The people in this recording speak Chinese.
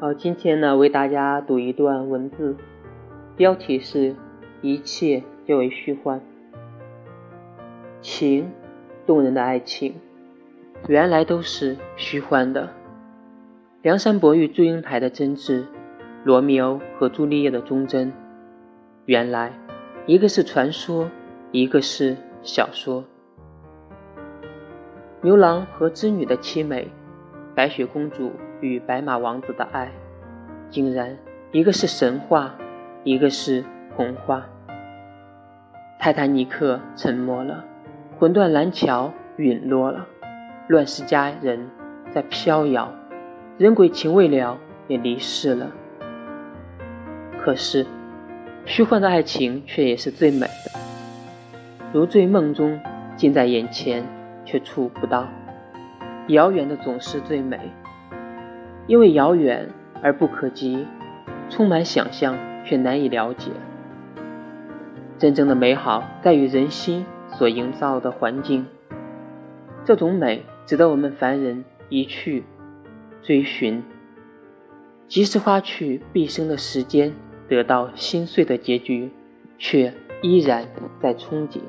好，今天呢，为大家读一段文字，标题是“一切皆为虚幻”。情，动人的爱情，原来都是虚幻的。梁山伯与祝英台的真挚，罗密欧和朱丽叶的忠贞，原来一个是传说，一个是小说。牛郎和织女的凄美。白雪公主与白马王子的爱，竟然一个是神话，一个是童话。泰坦尼克沉没了，魂断蓝桥陨落了，乱世佳人在飘摇，人鬼情未了也离世了。可是，虚幻的爱情却也是最美的，如醉梦中，近在眼前却触不到。遥远的总是最美，因为遥远而不可及，充满想象却难以了解。真正的美好在于人心所营造的环境，这种美值得我们凡人一去追寻。即使花去毕生的时间，得到心碎的结局，却依然在憧憬。